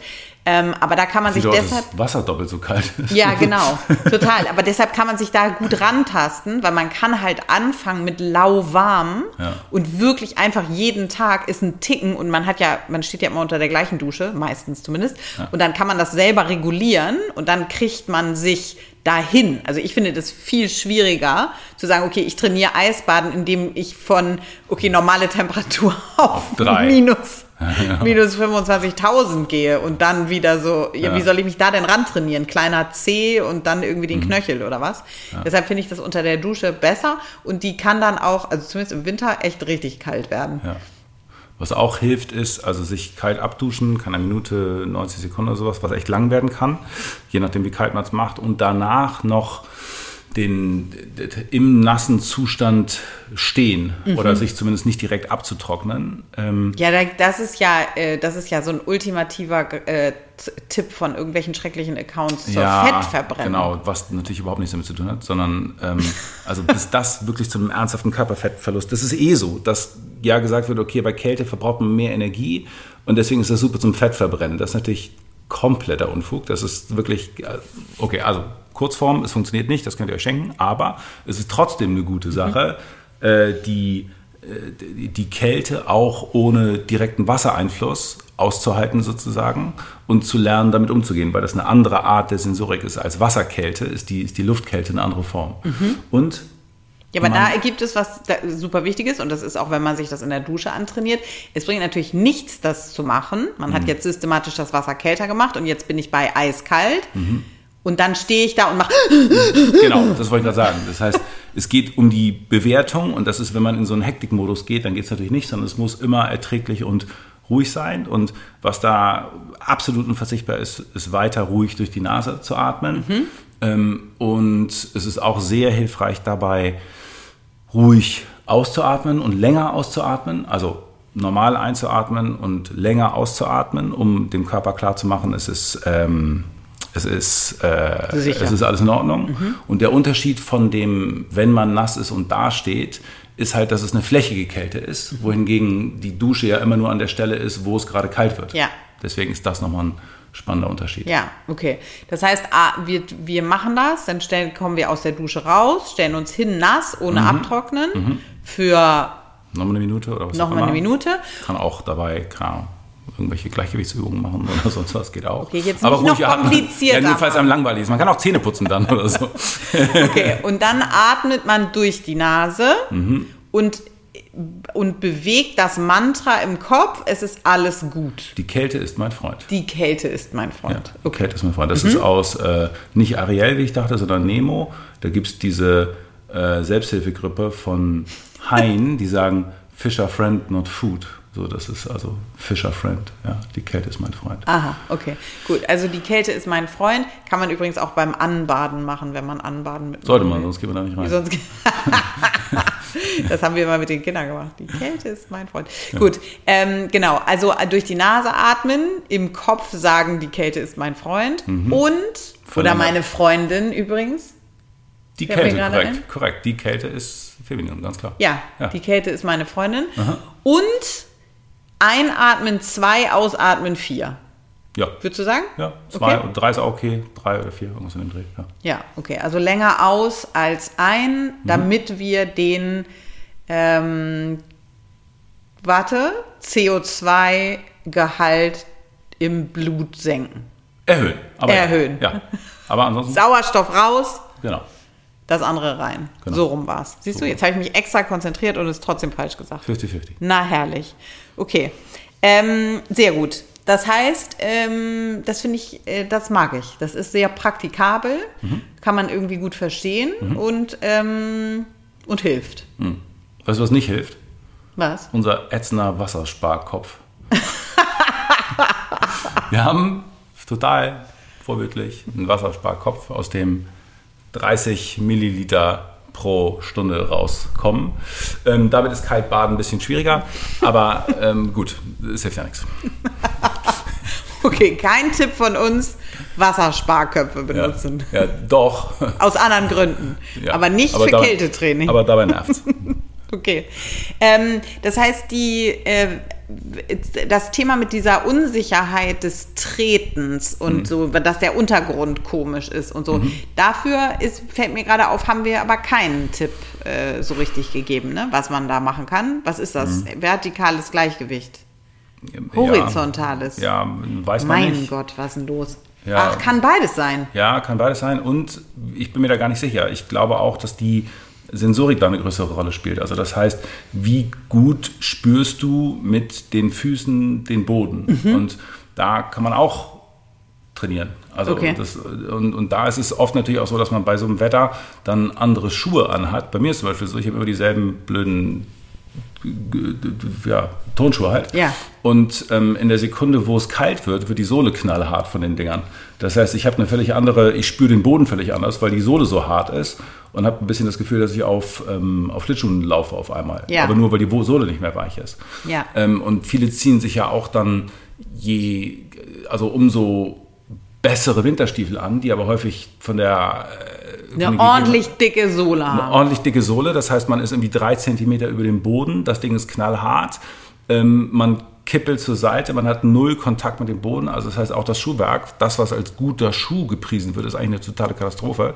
Ähm, aber da kann man sich deshalb, das Wasser doppelt so kalt ist. ja, [LAUGHS] genau, total. Aber deshalb kann man sich da gut rantasten, weil man kann halt anfangen mit lauwarm Ja. und wirklich einfach jeden Tag ist ein Ticken und man hat ja, man steht ja immer unter der gleichen Dusche, meistens zumindest, und dann kann man das selber regulieren und dann kriegt man sich dahin. Also ich finde das viel schwieriger zu sagen, okay, ich trainiere Eisbaden, indem ich von, okay, normale Temperatur [LAUGHS] auf Drei. minus [LAUGHS] minus 25.000 gehe und dann wieder so, ja, Ja. wie soll ich mich da denn ran trainieren? Kleiner C und dann irgendwie den Knöchel oder was? Deshalb finde ich das unter der Dusche besser und die kann dann auch, also zumindest im Winter, echt richtig kalt werden. Ja. Was auch hilft, ist also sich kalt abduschen, kann eine Minute, 90 Sekunden oder sowas, was echt lang werden kann, je nachdem wie kalt man es macht. Und danach noch den, im nassen Zustand stehen mhm. oder sich zumindest nicht direkt abzutrocknen. Ähm ja, das ist ja, äh, das ist ja so ein ultimativer äh, Tipp von irgendwelchen schrecklichen Accounts zur ja, Fettverbrennung. Genau, was natürlich überhaupt nichts damit zu tun hat, sondern ähm, also bis [LAUGHS] das wirklich zu einem ernsthaften Körperfettverlust, das ist eh so, dass ja gesagt wird, okay, bei Kälte verbraucht man mehr Energie und deswegen ist das super zum Fettverbrennen. Das ist natürlich kompletter Unfug. Das ist wirklich, äh, okay, also Kurzform, es funktioniert nicht, das könnt ihr euch schenken, aber es ist trotzdem eine gute Sache, mhm. äh, die, äh, die Kälte auch ohne direkten Wassereinfluss auszuhalten sozusagen und zu lernen, damit umzugehen, weil das eine andere Art der Sensorik ist als Wasserkälte, ist die, ist die Luftkälte eine andere Form. Mhm. Und ja, aber da gibt es was super Wichtiges und das ist auch, wenn man sich das in der Dusche antrainiert. Es bringt natürlich nichts, das zu machen. Man mhm. hat jetzt systematisch das Wasser kälter gemacht und jetzt bin ich bei eiskalt. Mhm. Und dann stehe ich da und mache. Genau, das wollte ich gerade sagen. Das heißt, es geht um die Bewertung und das ist, wenn man in so einen Hektikmodus geht, dann geht es natürlich nicht, sondern es muss immer erträglich und ruhig sein. Und was da absolut unverzichtbar ist, ist weiter ruhig durch die Nase zu atmen. Mhm. Ähm, und es ist auch sehr hilfreich dabei, ruhig auszuatmen und länger auszuatmen. Also normal einzuatmen und länger auszuatmen, um dem Körper klarzumachen, es ist ähm, es ist, äh, es ist alles in Ordnung. Mhm. Und der Unterschied von dem, wenn man nass ist und dasteht, ist halt, dass es eine flächige Kälte ist, mhm. wohingegen die Dusche ja immer nur an der Stelle ist, wo es gerade kalt wird. Ja. Deswegen ist das nochmal ein spannender Unterschied. Ja, okay. Das heißt, wir, wir machen das, dann stellen, kommen wir aus der Dusche raus, stellen uns hin nass, ohne mhm. abtrocknen, mhm. für Nochmal eine Minute oder was Nochmal eine Minute. Kann auch dabei, keine irgendwelche Gleichgewichtsübungen machen [LAUGHS] oder sonst was, geht auch. Okay, jetzt Aber nicht noch komplizierter. Ja, falls einem langweilig ist. Man kann auch Zähne putzen dann oder so. [LAUGHS] okay, und dann atmet man durch die Nase mhm. und und bewegt das Mantra im Kopf, es ist alles gut. Die Kälte ist mein Freund. Die Kälte ist mein Freund. Ja, okay. Kälte ist mein Freund. Das mhm. ist aus, äh, nicht Ariel, wie ich dachte, sondern Nemo. Da gibt es diese äh, Selbsthilfegruppe von Hein, die sagen, Fisher Friend, not food. So, das ist also Fisher Friend. Ja, die Kälte ist mein Freund. Aha, okay. Gut, also die Kälte ist mein Freund. Kann man übrigens auch beim Anbaden machen, wenn man anbaden mit. Sollte man, sonst geht man da nicht rein. Sonst [LAUGHS] das haben wir mal mit den Kindern gemacht. Die Kälte ist mein Freund. Ja. Gut, ähm, genau. Also durch die Nase atmen, im Kopf sagen, die Kälte ist mein Freund. Mhm. Und, oder meine Freundin übrigens. Die Kälte, korrekt, korrekt. Die Kälte ist feminin, ganz klar. Ja, ja, die Kälte ist meine Freundin. Aha. Und Einatmen zwei, ausatmen vier. Ja. Würdest du sagen? Ja, zwei okay. und drei ist auch okay, drei oder vier, irgendwas in dem Dreh. Ja. ja, okay. Also länger aus als ein, mhm. damit mhm. wir den, ähm, warte, CO2-Gehalt im Blut senken. Erhöhen. Aber Erhöhen. Ja. Aber ansonsten. [LAUGHS] Sauerstoff raus. Genau. Das andere rein. Genau. So rum war es. Siehst so du, jetzt habe ich mich extra konzentriert und es trotzdem falsch gesagt. 50-50. Na, herrlich. Okay. Ähm, sehr gut. Das heißt, ähm, das finde ich, äh, das mag ich. Das ist sehr praktikabel, mhm. kann man irgendwie gut verstehen mhm. und, ähm, und hilft. Mhm. Weißt du, was nicht hilft? Was? Unser ätzender Wassersparkopf. [LAUGHS] Wir haben total vorbildlich einen Wassersparkopf, aus dem 30 Milliliter pro Stunde rauskommen. Ähm, damit ist Kaltbaden ein bisschen schwieriger, aber ähm, gut, es hilft ja nichts. [LAUGHS] Okay, kein Tipp von uns, Wassersparköpfe benutzen. Ja, ja doch. [LAUGHS] Aus anderen Gründen. Ja, aber nicht aber für dabei, Kältetraining. Aber dabei nervt [LAUGHS] Okay. Ähm, das heißt, die, äh, das Thema mit dieser Unsicherheit des Tretens und mhm. so, dass der Untergrund komisch ist und so, mhm. dafür ist, fällt mir gerade auf, haben wir aber keinen Tipp äh, so richtig gegeben, ne? was man da machen kann. Was ist das? Mhm. Vertikales Gleichgewicht. Horizontales. Ja, ja weiß man mein nicht. Mein Gott, was ist denn los? Ja, Ach, kann beides sein. Ja, kann beides sein. Und ich bin mir da gar nicht sicher. Ich glaube auch, dass die Sensorik da eine größere Rolle spielt. Also das heißt, wie gut spürst du mit den Füßen den Boden? Mhm. Und da kann man auch trainieren. Also okay. das, und, und da ist es oft natürlich auch so, dass man bei so einem Wetter dann andere Schuhe anhat. Bei mir ist zum Beispiel so, ich habe immer dieselben blöden ja, Turnschuhe halt. Ja. Und ähm, in der Sekunde, wo es kalt wird, wird die Sohle knallhart von den Dingern. Das heißt, ich habe eine völlig andere, ich spüre den Boden völlig anders, weil die Sohle so hart ist und habe ein bisschen das Gefühl, dass ich auf, ähm, auf Schlittschuhen laufe auf einmal. Ja. Aber nur, weil die Sohle nicht mehr weich ist. Ja. Ähm, und viele ziehen sich ja auch dann je, also umso bessere Winterstiefel an, die aber häufig von der äh, Eine den ordentlich dicke Sohle eine haben. ordentlich dicke Sohle. Das heißt, man ist irgendwie drei Zentimeter über dem Boden. Das Ding ist knallhart. Ähm, man kippelt zur Seite. Man hat null Kontakt mit dem Boden. Also das heißt, auch das Schuhwerk, das, was als guter Schuh gepriesen wird, ist eigentlich eine totale Katastrophe.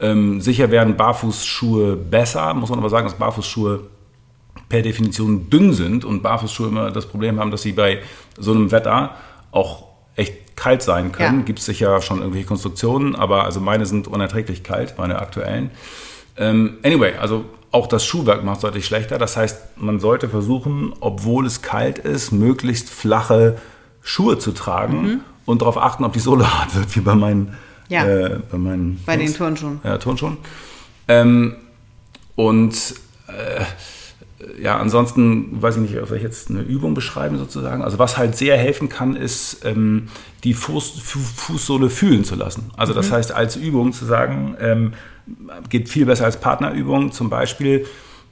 Ähm, sicher werden Barfußschuhe besser. Muss man aber sagen, dass Barfußschuhe per Definition dünn sind und Barfußschuhe immer das Problem haben, dass sie bei so einem Wetter auch echt kalt sein können. Ja. Gibt es sicher schon irgendwelche Konstruktionen, aber also meine sind unerträglich kalt, meine aktuellen. Ähm, anyway, also auch das Schuhwerk macht es deutlich schlechter. Das heißt, man sollte versuchen, obwohl es kalt ist, möglichst flache Schuhe zu tragen und darauf achten, ob die Sohle hart wird, wie bei meinen, Ja. äh, bei meinen Bei den. Turnschuhen. Ja, Turnschuhen. Ähm, und äh, ja, ansonsten weiß ich nicht, ob ich jetzt eine Übung beschreiben sozusagen. Also was halt sehr helfen kann, ist ähm, die Fuß, Fu- Fußsohle fühlen zu lassen. Also das heißt als Übung zu sagen, ähm, geht viel besser als Partnerübung. Zum Beispiel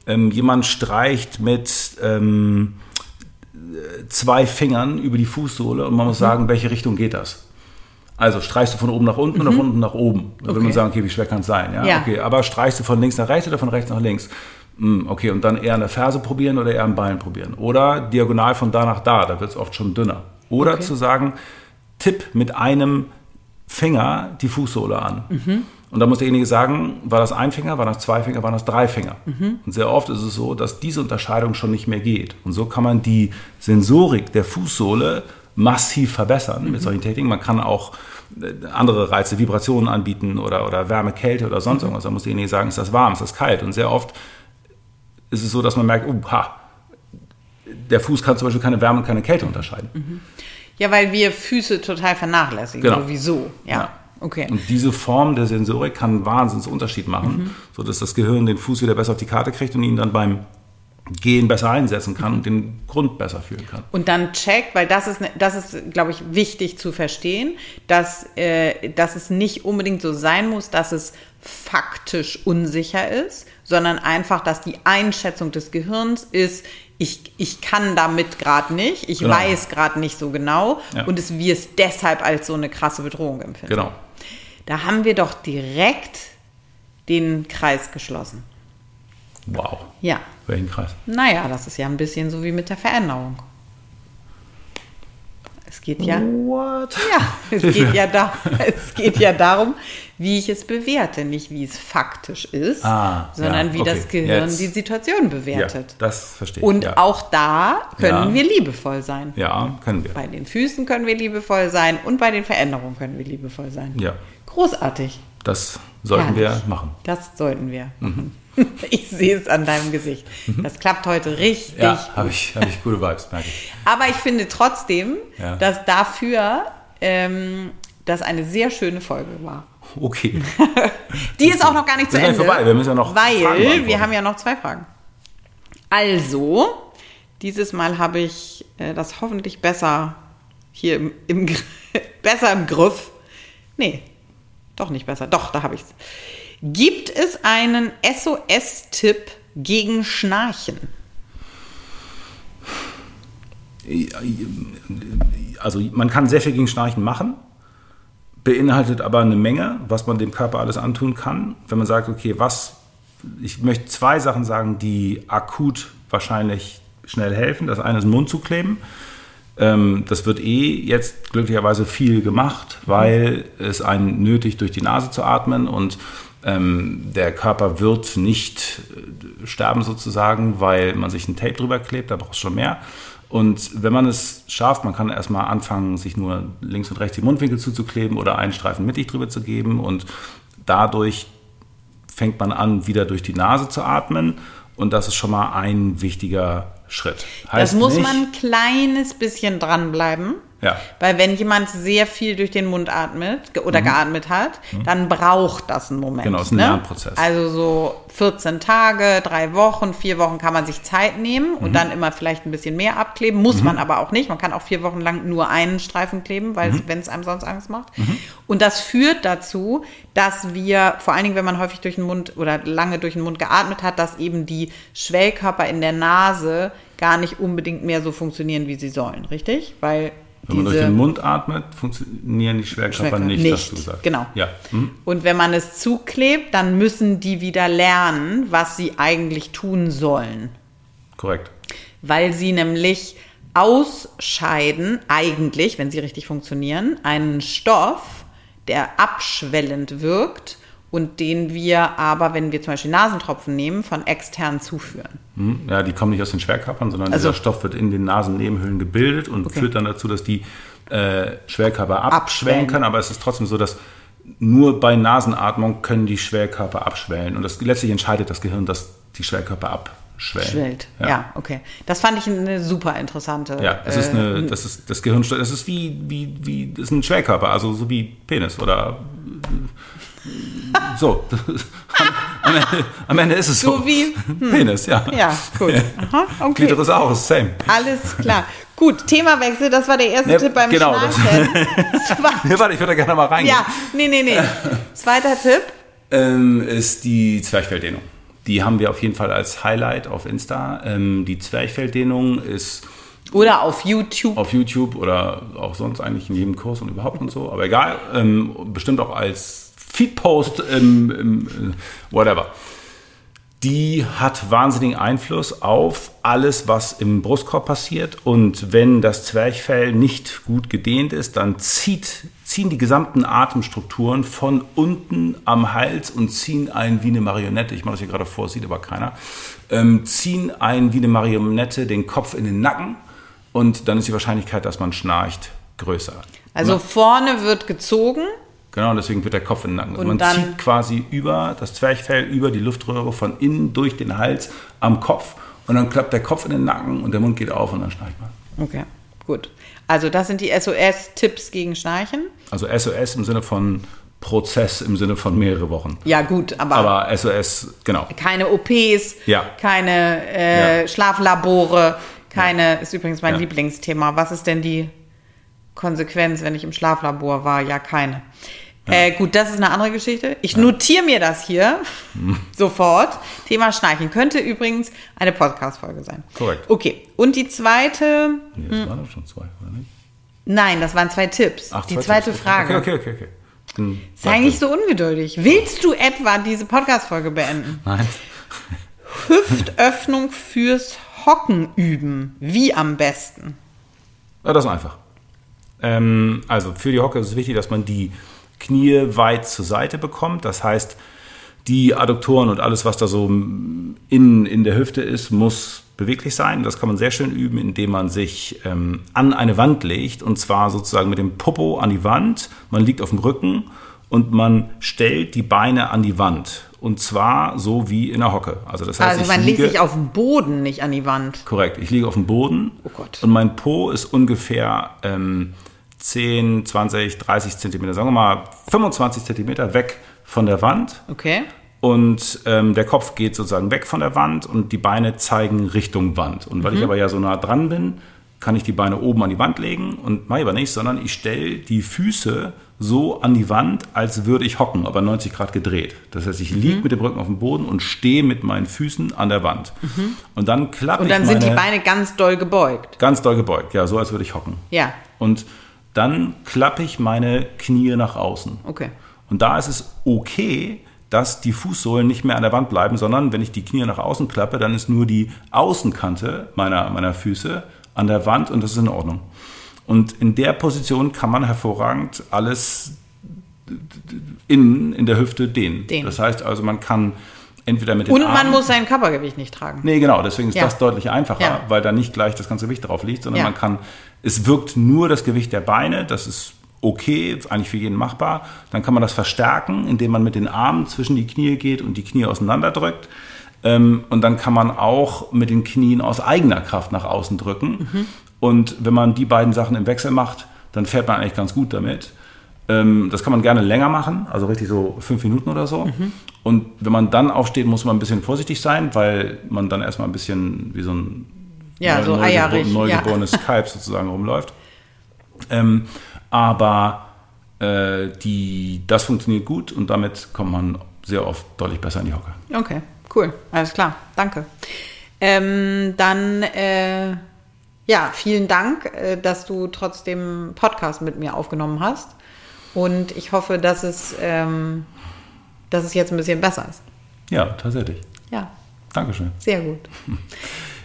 ähm, jemand streicht mit ähm, zwei Fingern über die Fußsohle und man muss sagen, welche Richtung geht das? Also streichst du von oben nach unten oder von unten nach oben? Dann will Okay. man sagen, okay, wie schwer kann es sein? Ja? Ja. Okay, aber streichst du von links nach rechts oder von rechts nach links? Hm, Okay, und dann eher der Ferse probieren oder eher am Bein probieren. Oder diagonal von da nach da, da wird es oft schon dünner. Oder Okay. zu sagen, tipp mit einem Finger die Fußsohle an. Und da muss derjenige sagen, war das ein Finger, war das zwei Finger, waren das drei Finger. Und sehr oft ist es so, dass diese Unterscheidung schon nicht mehr geht. Und so kann man die Sensorik der Fußsohle massiv verbessern mit solchen Techniken. Man kann auch äh, andere Reize, Vibrationen anbieten oder, oder Wärme, Kälte oder sonst irgendwas. Da muss derjenige sagen, ist das warm, ist das kalt. Und sehr oft ist es so, dass man merkt, oh, ha, der Fuß kann zum Beispiel keine Wärme und keine Kälte unterscheiden. Ja, weil wir Füße total vernachlässigen. Genau. Sowieso. Ja. Ja. Okay. Und diese Form der Sensorik kann einen Wahnsinnsunterschied machen, sodass das Gehirn den Fuß wieder besser auf die Karte kriegt und ihn dann beim Gehen besser einsetzen kann und den Grund besser fühlen kann. Und dann checkt, weil das ist, ne- das ist, glaube ich, wichtig zu verstehen, dass, äh, dass es nicht unbedingt so sein muss, dass es faktisch unsicher ist, sondern einfach, dass die Einschätzung des Gehirns ist, ich, ich kann damit gerade nicht, ich Genau. weiß gerade nicht so genau Ja. und es wir es deshalb als so eine krasse Bedrohung empfinden. Genau. Da haben wir doch direkt den Kreis geschlossen. Wow. Ja. Welchen Kreis? Naja, das ist ja ein bisschen so wie mit der Veränderung. Es geht ja. What? Ja, es geht ja, da, [LAUGHS] es geht ja darum, wie ich es bewerte, nicht wie es faktisch ist, Ah, sondern ja, wie okay, das Gehirn jetzt. die Situation Ja, bewertet. das verstehe ich. Und ja. auch da können Ja. wir liebevoll sein. Ja, können wir. Bei den Füßen können wir liebevoll sein und bei den Veränderungen können wir liebevoll sein. Ja, Großartig. das sollten Herrlich. wir machen. Das sollten wir. Mhm. [LAUGHS] Ich sehe es an deinem Gesicht. Das klappt heute richtig Ja, habe ich, hab ich gute Vibes, merke ich. Aber ich finde trotzdem, Ja. dass dafür ähm, das eine sehr schöne Folge war. Okay. [LAUGHS] Die ist auch noch gar nicht zu Ende. vorbei, wir müssen ja noch Weil wir haben ja noch zwei Fragen. Also, dieses Mal habe ich äh, das hoffentlich besser hier im, im [LAUGHS] besser im Griff. Nee, doch nicht besser. Doch, da habe ich es. Gibt es einen SOS-Tipp gegen Schnarchen? Also man kann sehr viel gegen Schnarchen machen, beinhaltet aber eine Menge, was man dem Körper alles antun kann. Wenn man sagt, okay, was, ich möchte zwei Sachen sagen, die akut wahrscheinlich schnell helfen. Das eine ist Mund zu kleben. Ähm, das wird eh jetzt glücklicherweise viel gemacht, weil es einen nötigt, durch die Nase zu atmen und ähm, der Körper wird nicht äh, sterben sozusagen, weil man sich ein Tape drüber klebt, da braucht es schon mehr. Und wenn man es schafft, man kann erstmal anfangen, sich nur links und rechts die Mundwinkel zuzukleben oder einen Streifen mittig drüber zu geben und dadurch fängt man an, wieder durch die Nase zu atmen und das ist schon mal ein wichtiger Schritt. Das muss nicht- man ein kleines bisschen dranbleiben. Ja. Weil wenn jemand sehr viel durch den Mund atmet oder geatmet hat, dann braucht das einen Moment. Mhm. Genau, ist ein ne? Lernprozess. Also so 14 Tage, drei Wochen, vier Wochen kann man sich Zeit nehmen Mhm. und dann immer vielleicht ein bisschen mehr abkleben. Muss man aber auch nicht. Man kann auch vier Wochen lang nur einen Streifen kleben, weil Mhm. wenn es einem sonst Angst macht. Und das führt dazu, dass wir, vor allen Dingen, wenn man häufig durch den Mund oder lange durch den Mund geatmet hat, dass eben die Schwellkörper in der Nase gar nicht unbedingt mehr so funktionieren, wie sie sollen, richtig? Weil Wenn man durch den Mund atmet, funktionieren die Schwerkörper Schwerkörper nicht, nicht, hast du gesagt. genau. Ja. Mhm. Und wenn man es zuklebt, dann müssen die wieder lernen, was sie eigentlich tun sollen. Korrekt. Weil sie nämlich ausscheiden, eigentlich, wenn sie richtig funktionieren, einen Stoff, der abschwellend wirkt und den wir aber, wenn wir zum Beispiel Nasentropfen nehmen, von extern zuführen. Mhm. Ja, die kommen nicht aus den Schwerkörpern, sondern Also- dieser Stoff wird in den Nasennebenhöhlen gebildet und Okay. führt dann dazu, dass die äh, Schwerkörper abschwellen können. Aber es ist trotzdem so, dass nur bei Nasenatmung können die Schwerkörper abschwellen. Und das, letztlich entscheidet das Gehirn, dass die Schwerkörper abschwellen. Schwellt. Ja. okay. Das fand ich eine super interessante. Ja, es ist äh, eine, das ist das Gehirn, das ist wie, wie, wie, das ist ein Schwerkörper, also so wie Penis oder so. Am Ende, am Ende ist es so. So wie- [LAUGHS] Penis, ja. Ja, gut. Aha, okay. Klitoris auch, same. Alles klar. Gut, Themawechsel, das war der erste Ne, Tipp beim genau, Schnarchen. [LAUGHS] Ja, warte, ich würde da gerne mal reingehen. ja, nee, nee, nee. Zweiter Tipp. Ähm, ist die Zwerchfelldehnung. Die haben wir auf jeden Fall als Highlight auf Insta. Ähm, die Zwerchfelldehnung ist Oder auf YouTube. auf YouTube oder auch sonst eigentlich in jedem Kurs und überhaupt und so. Aber egal, ähm, bestimmt auch als Feedpost, im, im, äh, whatever. Die hat wahnsinnigen Einfluss auf alles, was im Brustkorb passiert. Und wenn das Zwerchfell nicht gut gedehnt ist, dann zieht, ziehen die gesamten Atemstrukturen von unten am Hals und ziehen einen wie eine Marionette. Ich mache das hier gerade vor, sieht aber keiner. Ähm, ziehen einen wie eine Marionette den Kopf in den Nacken. Und dann ist die Wahrscheinlichkeit, dass man schnarcht, größer. Also vorne wird gezogen. Genau, und deswegen wird der Kopf in den Nacken. Und man zieht quasi über das Zwerchfell, über die Luftröhre von innen durch den Hals am Kopf und dann klappt der Kopf in den Nacken und der Mund geht auf und dann schnarcht man. Okay, gut. Also das sind die SOS-Tipps gegen Schnarchen. Also SOS im Sinne von Prozess, im Sinne von mehrere Wochen. Ja gut, aber, Aber SOS, genau. keine OPs, Ja. keine äh, Ja. Schlaflabore, keine, ist übrigens mein Ja. Lieblingsthema. Was ist denn die Konsequenz, wenn ich im Schlaflabor war? Ja, keine. Äh, gut, das ist eine andere Geschichte. Ich notiere mir das hier [LAUGHS] sofort. Thema Schnarchen könnte übrigens eine Podcast-Folge sein. Korrekt. Okay, und die zweite, Nee, das waren doch schon zwei, oder nicht? nein, das waren zwei Tipps. Ach, die zwei zweite Tipps. Frage. Okay, okay, okay. okay. Dann Sei nicht so ungeduldig. Willst du etwa diese Podcast-Folge beenden? Nein. Hüftöffnung fürs Hocken üben. Wie am besten? Ja, das ist einfach. Ähm, also für die Hocke ist es wichtig, dass man die Knie weit zur Seite bekommt. Das heißt, die Adduktoren und alles, was da so in, in der Hüfte ist, muss beweglich sein. Das kann man sehr schön üben, indem man sich ähm, an eine Wand legt und zwar sozusagen mit dem Popo an die Wand. Man liegt auf dem Rücken und man stellt die Beine an die Wand. Und zwar so wie in der Hocke. Also das heißt, Also ich man legt liege, sich auf den Boden, nicht an die Wand. Korrekt. Ich liege auf dem Boden. Oh Gott. Und mein Po ist ungefähr ähm, 10, 20, 30 Zentimeter, sagen wir mal 25 Zentimeter weg von der Wand. Okay. Und ähm, der Kopf geht sozusagen weg von der Wand und die Beine zeigen Richtung Wand. Und weil ich aber ja so nah dran bin, kann ich die Beine oben an die Wand legen und mache aber nicht, sondern ich stelle die Füße so an die Wand, als würde ich hocken, aber 90 Grad gedreht. Das heißt, ich liege mit dem Rücken auf dem Boden und stehe mit meinen Füßen an der Wand. Und dann klappe Und dann ich sind die Beine ganz doll gebeugt. Ganz doll gebeugt, ja, so als würde ich hocken. Ja. Und dann klappe ich meine Knie nach außen. Okay. Und da ist es okay, dass die Fußsohlen nicht mehr an der Wand bleiben, sondern wenn ich die Knie nach außen klappe, dann ist nur die Außenkante meiner, meiner Füße an der Wand und das ist in Ordnung. Und in der Position kann man hervorragend alles innen in der Hüfte dehnen. Dehnen. Das heißt also, man kann entweder mit den Und man Armen muss sein Körpergewicht nicht tragen. Nee, genau, deswegen ist Ja. das deutlich einfacher, Ja. weil da nicht gleich das ganze Gewicht drauf liegt, sondern Ja. man kann, es wirkt nur das Gewicht der Beine, das ist okay, eigentlich für jeden machbar. Dann kann man das verstärken, indem man mit den Armen zwischen die Knie geht und die Knie auseinanderdrückt. Ähm, und dann kann man auch mit den Knien aus eigener Kraft nach außen drücken. Und wenn man die beiden Sachen im Wechsel macht, dann fährt man eigentlich ganz gut damit. Ähm, das kann man gerne länger machen, also richtig so fünf Minuten oder so. Mhm. Und wenn man dann aufsteht, muss man ein bisschen vorsichtig sein, weil man dann erstmal ein bisschen wie so ein ja, so neugebo neugeborenes ja. [LAUGHS] Kalb sozusagen rumläuft. Ähm, aber äh, die, das funktioniert gut und damit kommt man sehr oft deutlich besser in die Hocke. Okay, cool, alles klar, danke. Ähm, dann äh, ja, vielen Dank, äh, dass du trotzdem Podcast mit mir aufgenommen hast. Und ich hoffe, dass es, ähm, dass es jetzt ein bisschen besser ist. Ja, tatsächlich. Ja. Dankeschön. Sehr gut.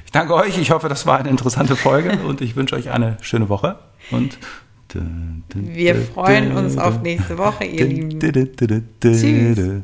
Ich danke euch. Ich hoffe, das war eine interessante Folge [LAUGHS] und ich wünsche euch eine schöne Woche. Und wir freuen uns auf nächste Woche, ihr Lieben. Tschüss.